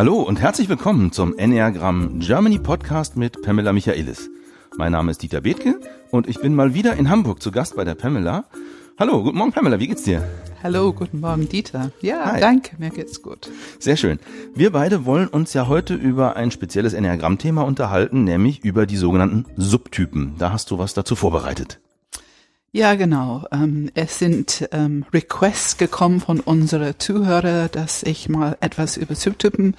Hallo und herzlich willkommen zum Enneagram Germany Podcast mit Pamela Michaelis. Mein Name ist Dieter Bethke und ich bin mal wieder in Hamburg zu Gast bei der Pamela. Hallo, guten Morgen Pamela, wie geht's dir? Hallo, guten Morgen Dieter. Ja, Hi. danke, mir geht's gut. Sehr schön. Wir beide wollen uns ja heute über ein spezielles Enneagramm-Thema unterhalten, nämlich über die sogenannten Subtypen. Da hast du was dazu vorbereitet. Ja, genau. Ähm, es sind ähm, Requests gekommen von unseren Zuhörer, dass ich mal etwas über Subtypen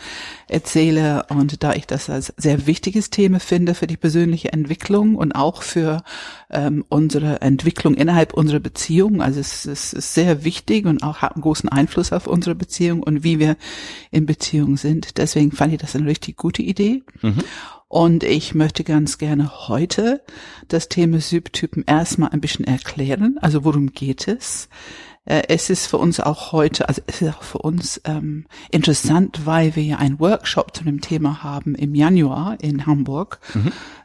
erzähle. Und da ich das als sehr wichtiges Thema finde für die persönliche Entwicklung und auch für ähm, unsere Entwicklung innerhalb unserer Beziehung, also es, es ist sehr wichtig und auch hat einen großen Einfluss auf unsere Beziehung und wie wir in Beziehung sind. Deswegen fand ich das eine richtig gute Idee. Und ich möchte ganz gerne heute das Thema Subtypen erstmal ein bisschen erklären. Also worum geht es? Äh, Es ist für uns auch heute, also es ist auch für uns ähm, interessant, weil wir ja einen Workshop zu dem Thema haben im Januar in Hamburg.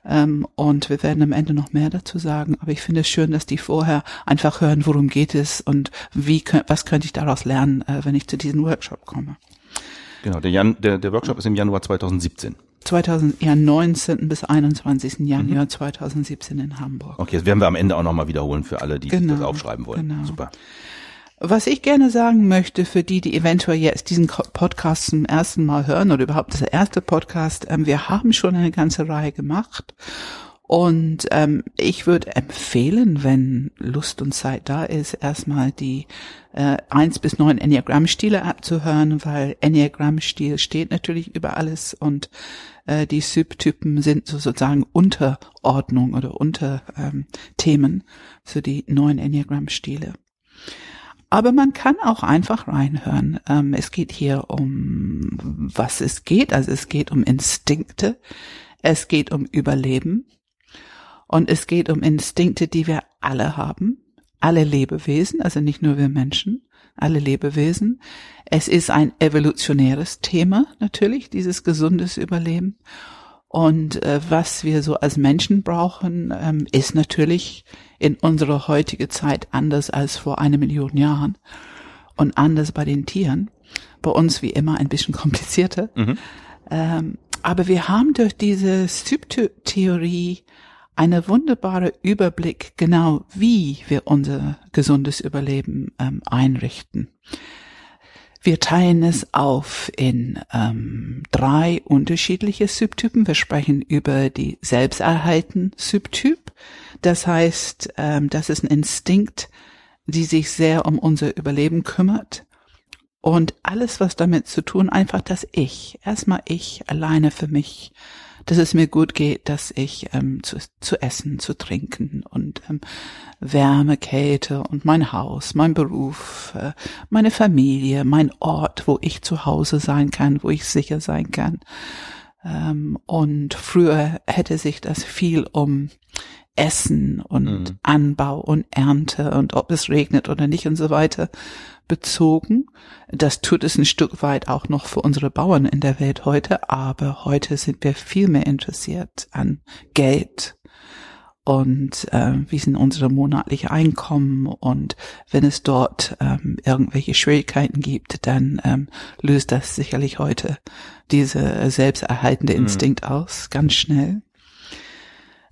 Ähm, und wir werden am Ende noch mehr dazu sagen. Aber ich finde es schön, dass die vorher einfach hören, worum geht es und wie, was könnte ich daraus lernen, äh, wenn ich zu diesem Workshop komme. Genau, der, Jan, der, der Workshop ist im Januar 2017. 2000, ja, 19. bis 21. Januar 2017 in Hamburg. Okay, das werden wir am Ende auch nochmal wiederholen für alle, die Genau, das aufschreiben wollen. genau. Super. Was ich gerne sagen möchte für die, die eventuell jetzt diesen Podcast zum ersten Mal hören oder überhaupt das erste Podcast, ähm, wir haben schon eine ganze Reihe gemacht. Und ähm, ich würde empfehlen, wenn Lust und Zeit da ist, erstmal die äh, 1 bis 9 Enneagramm-Stile abzuhören, weil Enneagramm-Stil steht natürlich über alles und äh, die Subtypen sind so sozusagen Unterordnung oder Unterthemen ähm, für die neuen Enneagramm-Stile. Aber man kann auch einfach reinhören. Ähm, es geht hier um, was es geht. Also es geht um Instinkte. Es geht um Überleben. Und es geht um Instinkte, die wir alle haben. Alle Lebewesen, also nicht nur wir Menschen, alle Lebewesen. Es ist ein evolutionäres Thema, natürlich, dieses gesundes Überleben. Und äh, was wir so als Menschen brauchen, ähm, ist natürlich in unserer heutigen Zeit anders als vor einer Million Jahren und anders bei den Tieren. Bei uns wie immer ein bisschen komplizierter. Ähm, aber wir haben durch diese Subtheorie eine wunderbare Überblick, genau wie wir unser gesundes Überleben ähm, einrichten. Wir teilen es auf in ähm, drei unterschiedliche Subtypen. Wir sprechen über die Selbsterhalten-Subtyp. Das heißt, ähm, das ist ein Instinkt, die sich sehr um unser Überleben kümmert. Und alles, was damit zu tun, einfach das Ich. Erstmal ich, alleine für mich. Dass es mir gut geht, dass ich ähm, zu, zu essen, zu trinken und ähm, Wärme, Kälte und mein Haus, mein Beruf, äh, meine Familie, mein Ort, wo ich zu Hause sein kann, wo ich sicher sein kann. Ähm, und früher hätte sich das viel um Essen und Anbau und Ernte und ob es regnet oder nicht und so weiter bezogen. Das tut es ein Stück weit auch noch für unsere Bauern in der Welt heute, aber heute sind wir viel mehr interessiert an Geld und äh, wie sind unsere monatliche Einkommen und wenn es dort ähm, irgendwelche Schwierigkeiten gibt, dann ähm, löst das sicherlich heute diese selbsterhaltende Instinkt aus, ganz schnell.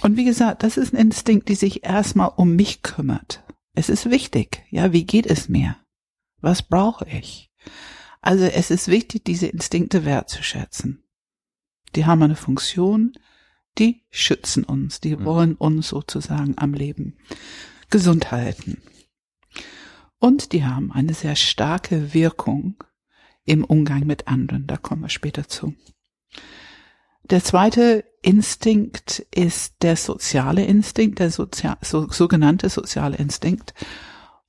Und wie gesagt, das ist ein Instinkt, die sich erstmal um mich kümmert. Es ist wichtig. Ja, wie geht es mir? Was brauche ich? Also es ist wichtig, diese Instinkte wertzuschätzen. Die haben eine Funktion, die schützen uns, die wollen uns sozusagen am Leben gesund halten. Und die haben eine sehr starke Wirkung im Umgang mit anderen. Da kommen wir später zu. Der zweite Instinkt ist der soziale Instinkt, der Sozia so, sogenannte soziale Instinkt.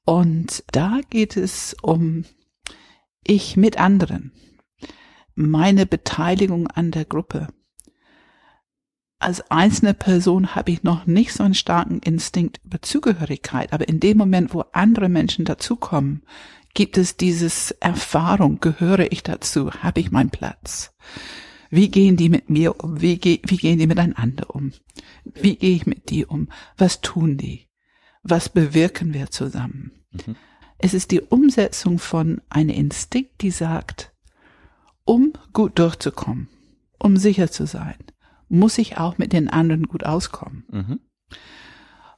Und da geht es um ich mit anderen, meine Beteiligung an der Gruppe. Als einzelne Person habe ich noch nicht so einen starken Instinkt über Zugehörigkeit, aber in dem Moment, wo andere Menschen dazukommen, gibt es dieses Erfahrung, gehöre ich dazu, habe ich meinen Platz. Wie gehen die mit mir um? Wie, ge wie gehen die miteinander um? Wie gehe ich mit die um? Was tun die? Was bewirken wir zusammen? Es ist die Umsetzung von einem Instinkt, die sagt, um gut durchzukommen, um sicher zu sein, muss ich auch mit den anderen gut auskommen. Mhm.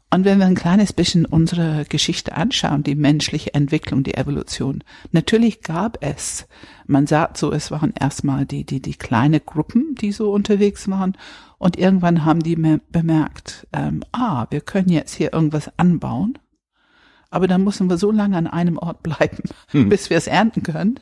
Und wenn wir ein kleines bisschen unsere Geschichte anschauen, die menschliche Entwicklung, die Evolution, natürlich gab es, man sagt so, es waren erstmal die, die, die kleine Gruppen, die so unterwegs waren. Und irgendwann haben die bemerkt, ähm, ah, wir können jetzt hier irgendwas anbauen. Aber dann müssen wir so lange an einem Ort bleiben, hm. bis wir es ernten können.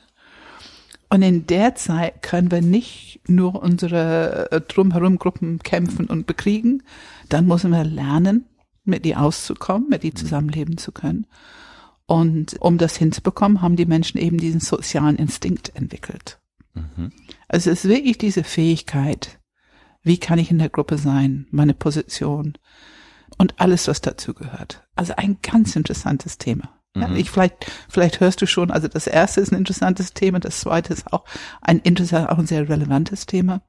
Und in der Zeit können wir nicht nur unsere äh, drumherum Gruppen kämpfen und bekriegen. Dann müssen wir lernen, mit die auszukommen, mit die mhm. zusammenleben zu können. Und um das hinzubekommen, haben die Menschen eben diesen sozialen Instinkt entwickelt. Mhm. Also es ist wirklich diese Fähigkeit, wie kann ich in der Gruppe sein, meine Position und alles, was dazu gehört. Also ein ganz interessantes Thema. Ja, mhm. ich vielleicht, vielleicht hörst du schon, also das erste ist ein interessantes Thema, das zweite ist auch ein interessant, auch ein sehr relevantes Thema.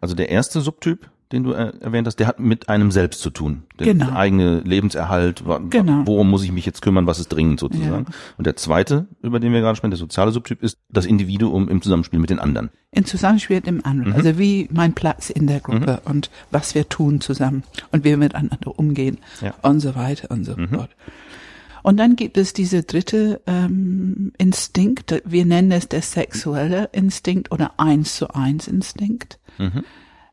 Also der erste Subtyp, den du äh, erwähnt hast, der hat mit einem selbst zu tun. Der genau. eigene Lebenserhalt, genau. worum muss ich mich jetzt kümmern, was ist dringend sozusagen. Ja. Und der zweite, über den wir gerade sprechen, der soziale Subtyp, ist das Individuum im Zusammenspiel mit den anderen. Im Zusammenspiel mit dem anderen. Mhm. Also wie mein Platz in der Gruppe mhm. und was wir tun zusammen und wie wir miteinander umgehen ja. und so weiter und so mhm. fort. Und dann gibt es diese dritte ähm, Instinkt, wir nennen es der sexuelle Instinkt oder eins zu eins Instinkt.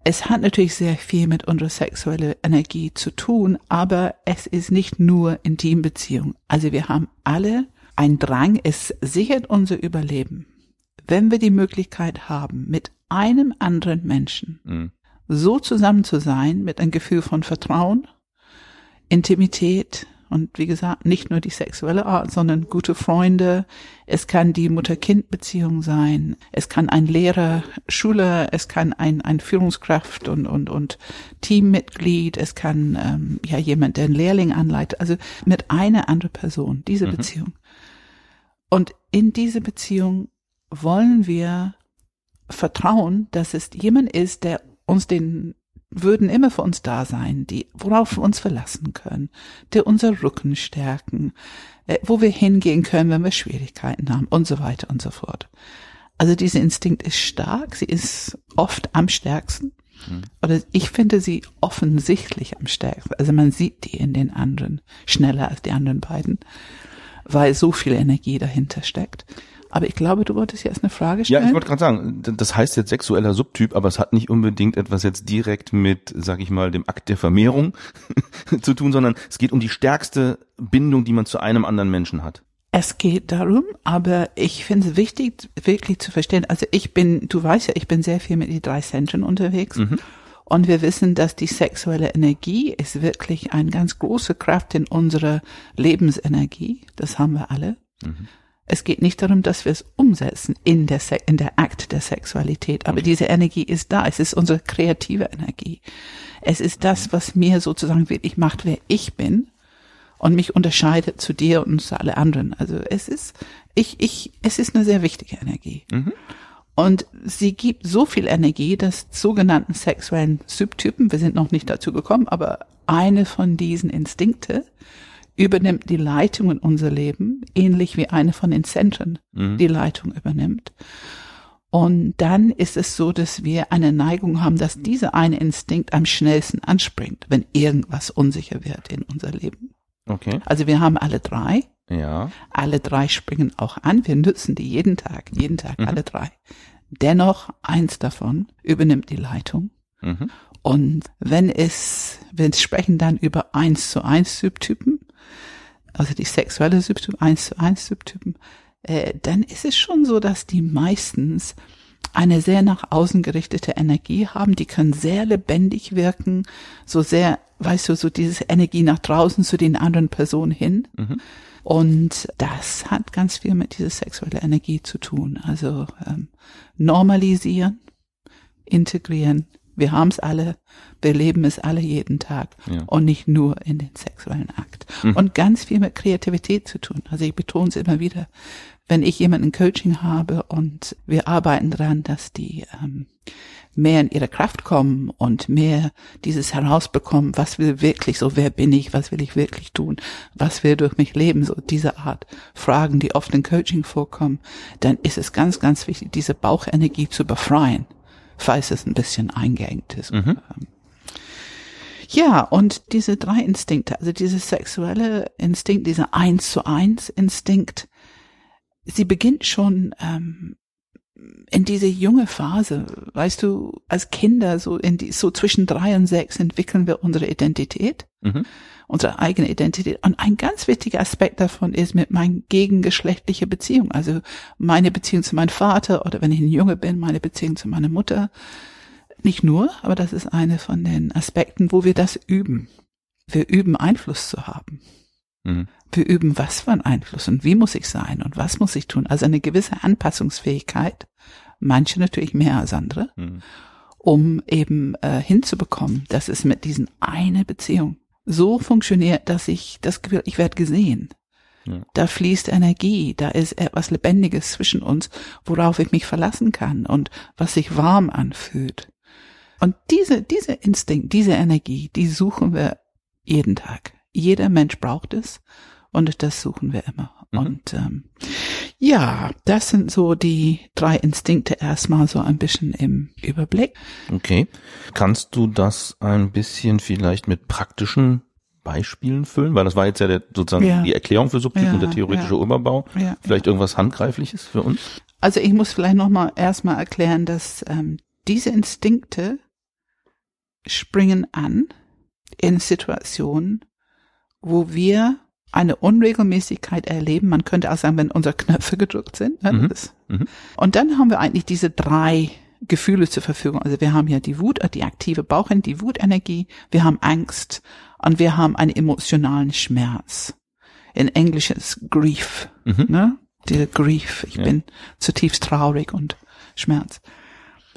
Es hat natürlich sehr viel mit unserer sexuellen Energie zu tun, aber es ist nicht nur Intimbeziehung. Also wir haben alle ein Drang, es sichert unser Überleben. Wenn wir die Möglichkeit haben, mit einem anderen Menschen mhm. so zusammen zu sein, mit einem Gefühl von Vertrauen, Intimität, und wie gesagt, nicht nur die sexuelle Art, sondern gute Freunde. Es kann die Mutter-Kind-Beziehung sein. Es kann ein Lehrer, Schüler. Es kann ein, ein Führungskraft und, und, und Teammitglied. Es kann, ähm, ja, jemand, der einen Lehrling anleitet. Also mit einer anderen Person, diese mhm. Beziehung. Und in diese Beziehung wollen wir vertrauen, dass es jemand ist, der uns den würden immer für uns da sein, die, worauf wir uns verlassen können, die unser Rücken stärken, äh, wo wir hingehen können, wenn wir Schwierigkeiten haben und so weiter und so fort. Also dieser Instinkt ist stark, sie ist oft am stärksten. Hm. Oder ich finde sie offensichtlich am stärksten. Also man sieht die in den anderen schneller als die anderen beiden, weil so viel Energie dahinter steckt. Aber ich glaube, du wolltest jetzt eine Frage stellen. Ja, ich wollte gerade sagen, das heißt jetzt sexueller Subtyp, aber es hat nicht unbedingt etwas jetzt direkt mit, sag ich mal, dem Akt der Vermehrung zu tun, sondern es geht um die stärkste Bindung, die man zu einem anderen Menschen hat. Es geht darum, aber ich finde es wichtig, wirklich zu verstehen. Also ich bin, du weißt ja, ich bin sehr viel mit die drei Zentren unterwegs. Mhm. Und wir wissen, dass die sexuelle Energie ist wirklich eine ganz große Kraft in unserer Lebensenergie. Das haben wir alle. Mhm. Es geht nicht darum, dass wir es umsetzen in der, Se in der Akt der Sexualität, aber okay. diese Energie ist da. Es ist unsere kreative Energie. Es ist das, was mir sozusagen wirklich macht, wer ich bin und mich unterscheidet zu dir und zu alle anderen. Also es ist, ich, ich, es ist eine sehr wichtige Energie. Mhm. Und sie gibt so viel Energie, dass sogenannten sexuellen Subtypen, wir sind noch nicht dazu gekommen, aber eine von diesen Instinkte übernimmt die Leitung in unser Leben, ähnlich wie eine von den Zentren mhm. die Leitung übernimmt. Und dann ist es so, dass wir eine Neigung haben, dass dieser eine Instinkt am schnellsten anspringt, wenn irgendwas unsicher wird in unser Leben. Okay. Also wir haben alle drei. Ja. Alle drei springen auch an. Wir nutzen die jeden Tag, jeden Tag, mhm. alle drei. Dennoch eins davon übernimmt die Leitung. Mhm. Und wenn es, wir sprechen dann über eins zu eins Subtypen, also die sexuelle Subtypen, eins zu eins Subtypen, äh, dann ist es schon so, dass die meistens eine sehr nach außen gerichtete Energie haben, die können sehr lebendig wirken, so sehr, weißt du, so diese Energie nach draußen zu den anderen Personen hin. Mhm. Und das hat ganz viel mit dieser sexuellen Energie zu tun. Also ähm, normalisieren, integrieren, Wir haben es alle, wir leben es alle jeden Tag Ja. und nicht nur in den sexuellen Akt. Und ganz viel mit Kreativität zu tun. Also ich betone es immer wieder, wenn ich jemanden Coaching habe und wir arbeiten daran, dass die ähm, mehr in ihre Kraft kommen und mehr dieses herausbekommen, was will wirklich so, wer bin ich, was will ich wirklich tun, was will durch mich leben, so diese Art Fragen, die oft in Coaching vorkommen, dann ist es ganz, ganz wichtig, diese Bauchenergie zu befreien, falls es ein bisschen eingeengt ist. Ähm, Ja, und diese drei Instinkte, also dieses sexuelle Instinkt, dieser eins zu eins Instinkt, sie beginnt schon ähm, in diese junge Phase, weißt du, als Kinder so in die so zwischen drei und sechs entwickeln wir unsere Identität, Mhm. unsere eigene Identität. Und ein ganz wichtiger Aspekt davon ist mit meinen gegengeschlechtliche Beziehung, also meine Beziehung zu meinem Vater oder wenn ich ein Junge bin, meine Beziehung zu meiner Mutter. Nicht nur, aber das ist eine von den Aspekten, wo wir das üben. Wir üben Einfluss zu haben. Mhm. Wir üben, was für ein Einfluss und wie muss ich sein und was muss ich tun. Also eine gewisse Anpassungsfähigkeit, manche natürlich mehr als andere, Mhm. um eben äh, hinzubekommen, dass es mit diesen eine Beziehung so funktioniert, dass ich das Gefühl, ich werde gesehen. Ja. Da fließt Energie, da ist etwas Lebendiges zwischen uns, worauf ich mich verlassen kann und was sich warm anfühlt. Und diese, diese Instinkt, diese Energie, die suchen wir jeden Tag. Jeder Mensch braucht es und das suchen wir immer. Mhm. Und ähm, ja, das sind so die drei Instinkte erstmal so ein bisschen im Überblick. Okay. Kannst du das ein bisschen vielleicht mit praktischen Beispielen füllen? Weil das war jetzt ja der, sozusagen Ja. die Erklärung für Subtypen Ja, und der theoretische ja. Überbau. Vielleicht irgendwas Handgreifliches für uns? Also ich muss vielleicht nochmal erstmal erklären, dass ähm, diese Instinkte springen an in Situationen, wo wir eine Unregelmäßigkeit erleben. Man könnte auch sagen, wenn unsere Knöpfe gedrückt sind. Ne? Mhm. Mhm. Und dann haben wir eigentlich diese drei Gefühle zur Verfügung. Also wir haben ja die Wut, äh, die aktive Bauchenergie, die Wutenergie, wir haben Angst und wir haben einen emotionalen Schmerz. In Englisch ist Grief, Mhm. ne? Der Grief. Ich Ja. bin zutiefst traurig und Schmerz.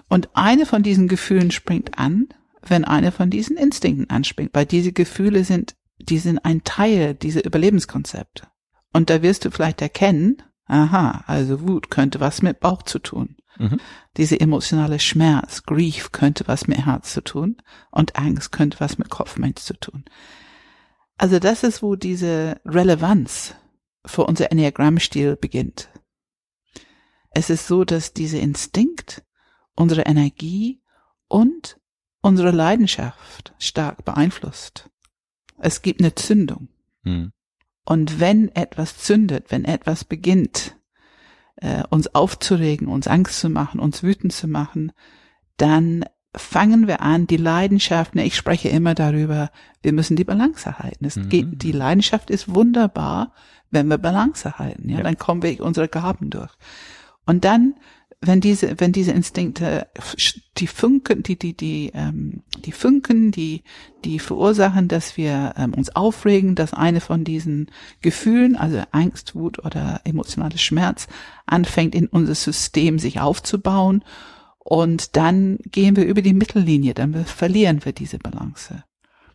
Und eine von diesen Gefühlen springt an, wenn eine von diesen Instinkten anspringt, weil diese Gefühle sind, die sind ein Teil dieser Überlebenskonzepte. Und da wirst du vielleicht erkennen, aha, also Wut könnte was mit Bauch zu tun. Mhm. Diese emotionale Schmerz, Grief könnte was mit Herz zu tun und Angst könnte was mit Kopfmensch zu tun. Also das ist, wo diese Relevanz für unser Enneagrammstil beginnt. Es ist so, dass dieser Instinkt unsere Energie und unsere Leidenschaft stark beeinflusst. Es gibt eine Zündung. Mhm. Und wenn etwas zündet, wenn etwas beginnt, äh, uns aufzuregen, uns Angst zu machen, uns wütend zu machen, dann fangen wir an, die Leidenschaft, ne, ich spreche immer darüber, wir müssen die Balance erhalten. Es Mhm. geht, die Leidenschaft ist wunderbar, wenn wir Balance erhalten, ja, Ja. dann kommen wir unsere Gaben durch. Und dann, wenn diese, wenn diese Instinkte, die Funken, die, die, die, ähm, die Funken, die, die verursachen, dass wir ähm, uns aufregen, dass eine von diesen Gefühlen, also Angst, Wut oder emotionaler Schmerz, anfängt in unser System sich aufzubauen. Und dann gehen wir über die Mittellinie, dann verlieren wir diese Balance.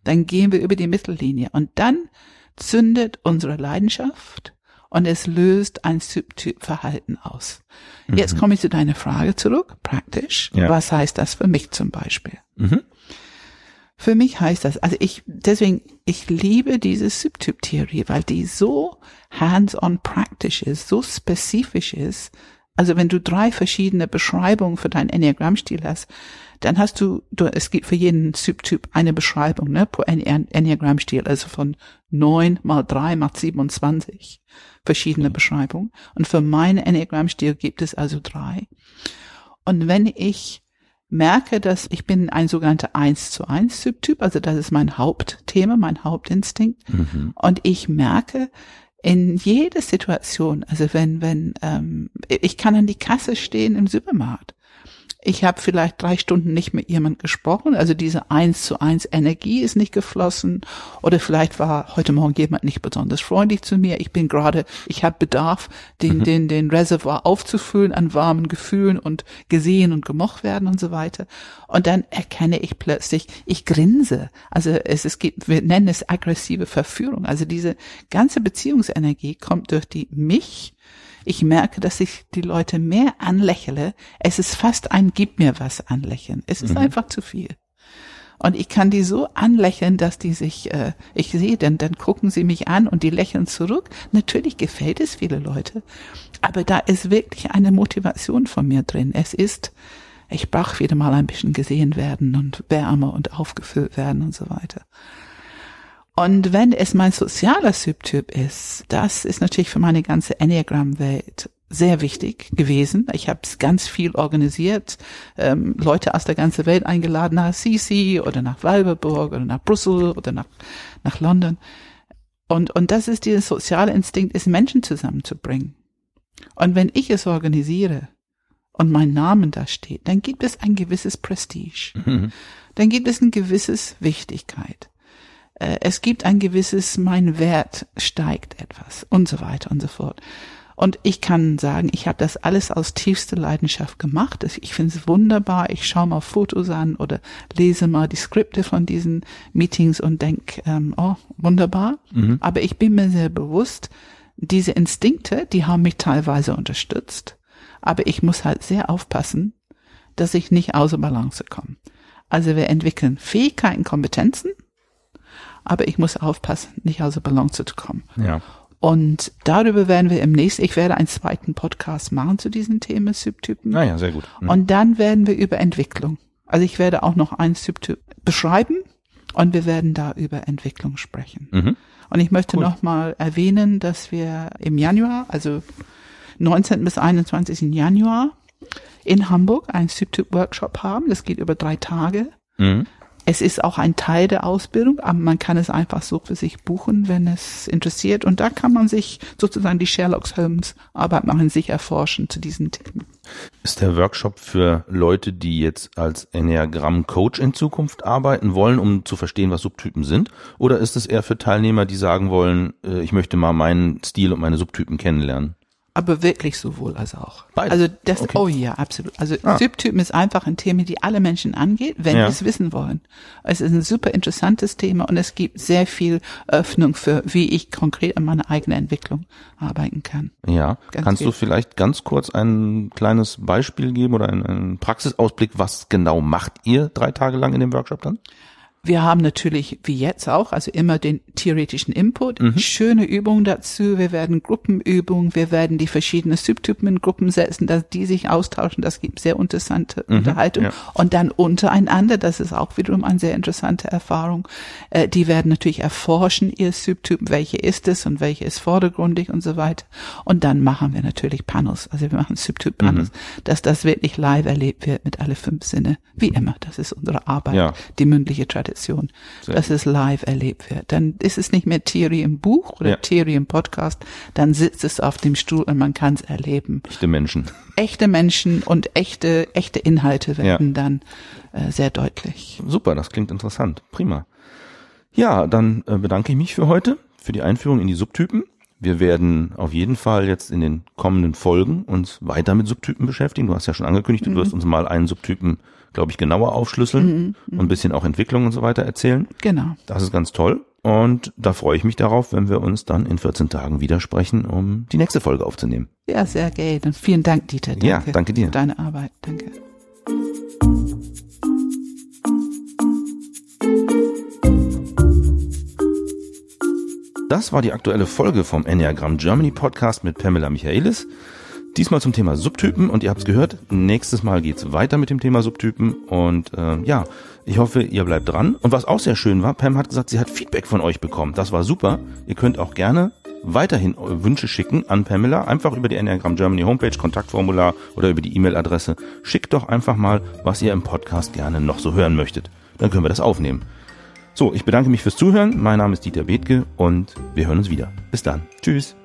Dann gehen wir über die Mittellinie und dann zündet unsere Leidenschaft und es löst ein Subtypverhalten aus. Jetzt komme ich zu deiner Frage zurück, praktisch. Ja. Was heißt das für mich zum Beispiel? Mhm. Für mich heißt das, also ich, deswegen, ich liebe diese Subtyp-Theorie, weil die so hands-on praktisch ist, so spezifisch ist. Also wenn du drei verschiedene Beschreibungen für deinen Enneagrammstil hast, dann hast du, du, es gibt für jeden Subtyp eine Beschreibung, ne, pro Enne- Enneagrammstil, also von neun mal drei mal 27 verschiedene Beschreibungen. Und für meinen Enneagrammstil gibt es also drei. Und wenn ich merke, dass ich bin ein sogenannter 1 zu 1 Subtyp, also das ist mein Hauptthema, mein Hauptinstinkt. Mhm. Und ich merke in jeder Situation, also wenn, wenn, ähm, ich kann an die Kasse stehen im Supermarkt. Ich habe vielleicht drei Stunden nicht mit jemand gesprochen, also diese eins zu eins Energie ist nicht geflossen. Oder vielleicht war heute Morgen jemand nicht besonders freundlich zu mir. Ich bin gerade, ich habe Bedarf, den, mhm. den, den Reservoir aufzufüllen an warmen Gefühlen und gesehen und gemocht werden und so weiter. Und dann erkenne ich plötzlich, ich grinse. Also es, es gibt, wir nennen es aggressive Verführung. Also diese ganze Beziehungsenergie kommt durch die mich ich merke, dass ich die Leute mehr anlächle. Es ist fast ein Gib mir was anlächeln. Es ist mhm. einfach zu viel. Und ich kann die so anlächeln, dass die sich, äh, ich sehe, denn dann gucken sie mich an und die lächeln zurück. Natürlich gefällt es viele Leute, aber da ist wirklich eine Motivation von mir drin. Es ist, ich brauche wieder mal ein bisschen gesehen werden und wärmer und aufgefüllt werden und so weiter. Und wenn es mein sozialer Subtyp ist, das ist natürlich für meine ganze Enneagram-Welt sehr wichtig gewesen. Ich habe ganz viel organisiert, ähm, Leute aus der ganzen Welt eingeladen nach Sisi oder nach Walberburg oder nach Brüssel oder nach, nach London. Und, und das ist dieser soziale Instinkt, ist Menschen zusammenzubringen. Und wenn ich es organisiere und mein Name da steht, dann gibt es ein gewisses Prestige. Mhm. Dann gibt es ein gewisses Wichtigkeit es gibt ein gewisses, mein Wert steigt etwas und so weiter und so fort. Und ich kann sagen, ich habe das alles aus tiefster Leidenschaft gemacht. Ich finde es wunderbar. Ich schaue mal Fotos an oder lese mal die Skripte von diesen Meetings und denke, ähm, oh, wunderbar. Mhm. Aber ich bin mir sehr bewusst, diese Instinkte, die haben mich teilweise unterstützt. Aber ich muss halt sehr aufpassen, dass ich nicht außer Balance komme. Also wir entwickeln Fähigkeiten, Kompetenzen aber ich muss aufpassen, nicht außer Balance zu kommen. Ja. Und darüber werden wir im nächsten, ich werde einen zweiten Podcast machen zu diesem Thema Subtypen. Naja, ah sehr gut. Mhm. Und dann werden wir über Entwicklung. Also ich werde auch noch einen Subtyp beschreiben und wir werden da über Entwicklung sprechen. Mhm. Und ich möchte cool. noch mal erwähnen, dass wir im Januar, also 19. bis 21. Januar in Hamburg einen Subtyp-Workshop haben. Das geht über drei Tage. Mhm. Es ist auch ein Teil der Ausbildung, aber man kann es einfach so für sich buchen, wenn es interessiert. Und da kann man sich sozusagen die Sherlock Holmes Arbeit machen, sich erforschen zu diesen Themen. Ist der Workshop für Leute, die jetzt als Enneagramm Coach in Zukunft arbeiten wollen, um zu verstehen, was Subtypen sind? Oder ist es eher für Teilnehmer, die sagen wollen, äh, ich möchte mal meinen Stil und meine Subtypen kennenlernen? Aber wirklich sowohl als auch. Beides. Also das, okay. oh ja, absolut. Also ah. Subtypen ist einfach ein Thema, die alle Menschen angeht, wenn ja. sie es wissen wollen. Es ist ein super interessantes Thema und es gibt sehr viel Öffnung für, wie ich konkret an meiner eigenen Entwicklung arbeiten kann. Ja, ganz kannst viel. du vielleicht ganz kurz ein kleines Beispiel geben oder einen, einen Praxisausblick, was genau macht ihr drei Tage lang in dem Workshop dann? Wir haben natürlich, wie jetzt auch, also immer den theoretischen Input, mhm. schöne Übungen dazu. Wir werden Gruppenübungen, wir werden die verschiedenen Subtypen in Gruppen setzen, dass die sich austauschen. Das gibt sehr interessante mhm, Unterhaltung. Ja. Und dann untereinander, das ist auch wiederum eine sehr interessante Erfahrung. Äh, die werden natürlich erforschen, ihr Subtyp, welche ist es und welche ist vordergründig und so weiter. Und dann machen wir natürlich Panels, also wir machen Subtyp-Panels, mhm. dass das wirklich live erlebt wird mit alle fünf Sinne. Wie immer, das ist unsere Arbeit, ja. die mündliche Tradition. Kommunikation, Sehr dass es live erlebt wird. Dann ist es nicht mehr Theorie im Buch oder ja. Theorie im Podcast, dann sitzt es auf dem Stuhl und man kann es erleben. Echte Menschen. Echte Menschen und echte, echte Inhalte werden ja. dann äh, sehr deutlich. Super, das klingt interessant. Prima. Ja, dann äh, bedanke ich mich für heute, für die Einführung in die Subtypen. Wir werden auf jeden Fall jetzt in den kommenden Folgen uns weiter mit Subtypen beschäftigen. Du hast ja schon angekündigt, du mhm. wirst uns mal einen Subtypen glaube ich, genauer aufschlüsseln mhm, mhm, und ein bisschen auch Entwicklung und so weiter erzählen. Genau. Das ist ganz toll. Und da freue ich mich darauf, wenn wir uns dann in 14 Tagen wieder sprechen, um die nächste Folge aufzunehmen. Ja, sehr gerne. Und vielen Dank, Dieter. Danke ja, danke dir. Für deine Arbeit. Danke. Das war die aktuelle Folge vom Enneagram Germany Podcast mit Pamela Michaelis. Diesmal zum Thema Subtypen und ihr habt es gehört, nächstes Mal geht's weiter mit dem Thema Subtypen und äh, ja, ich hoffe, ihr bleibt dran. Und was auch sehr schön war, Pam hat gesagt, sie hat Feedback von euch bekommen. Das war super. Ihr könnt auch gerne weiterhin Wünsche schicken an Pamela, einfach über die Enneagram Germany Homepage, Kontaktformular oder über die E-Mail-Adresse. Schickt doch einfach mal, was ihr im Podcast gerne noch so hören möchtet. Dann können wir das aufnehmen. So, ich bedanke mich fürs Zuhören. Mein Name ist Dieter Bethke und wir hören uns wieder. Bis dann. Tschüss.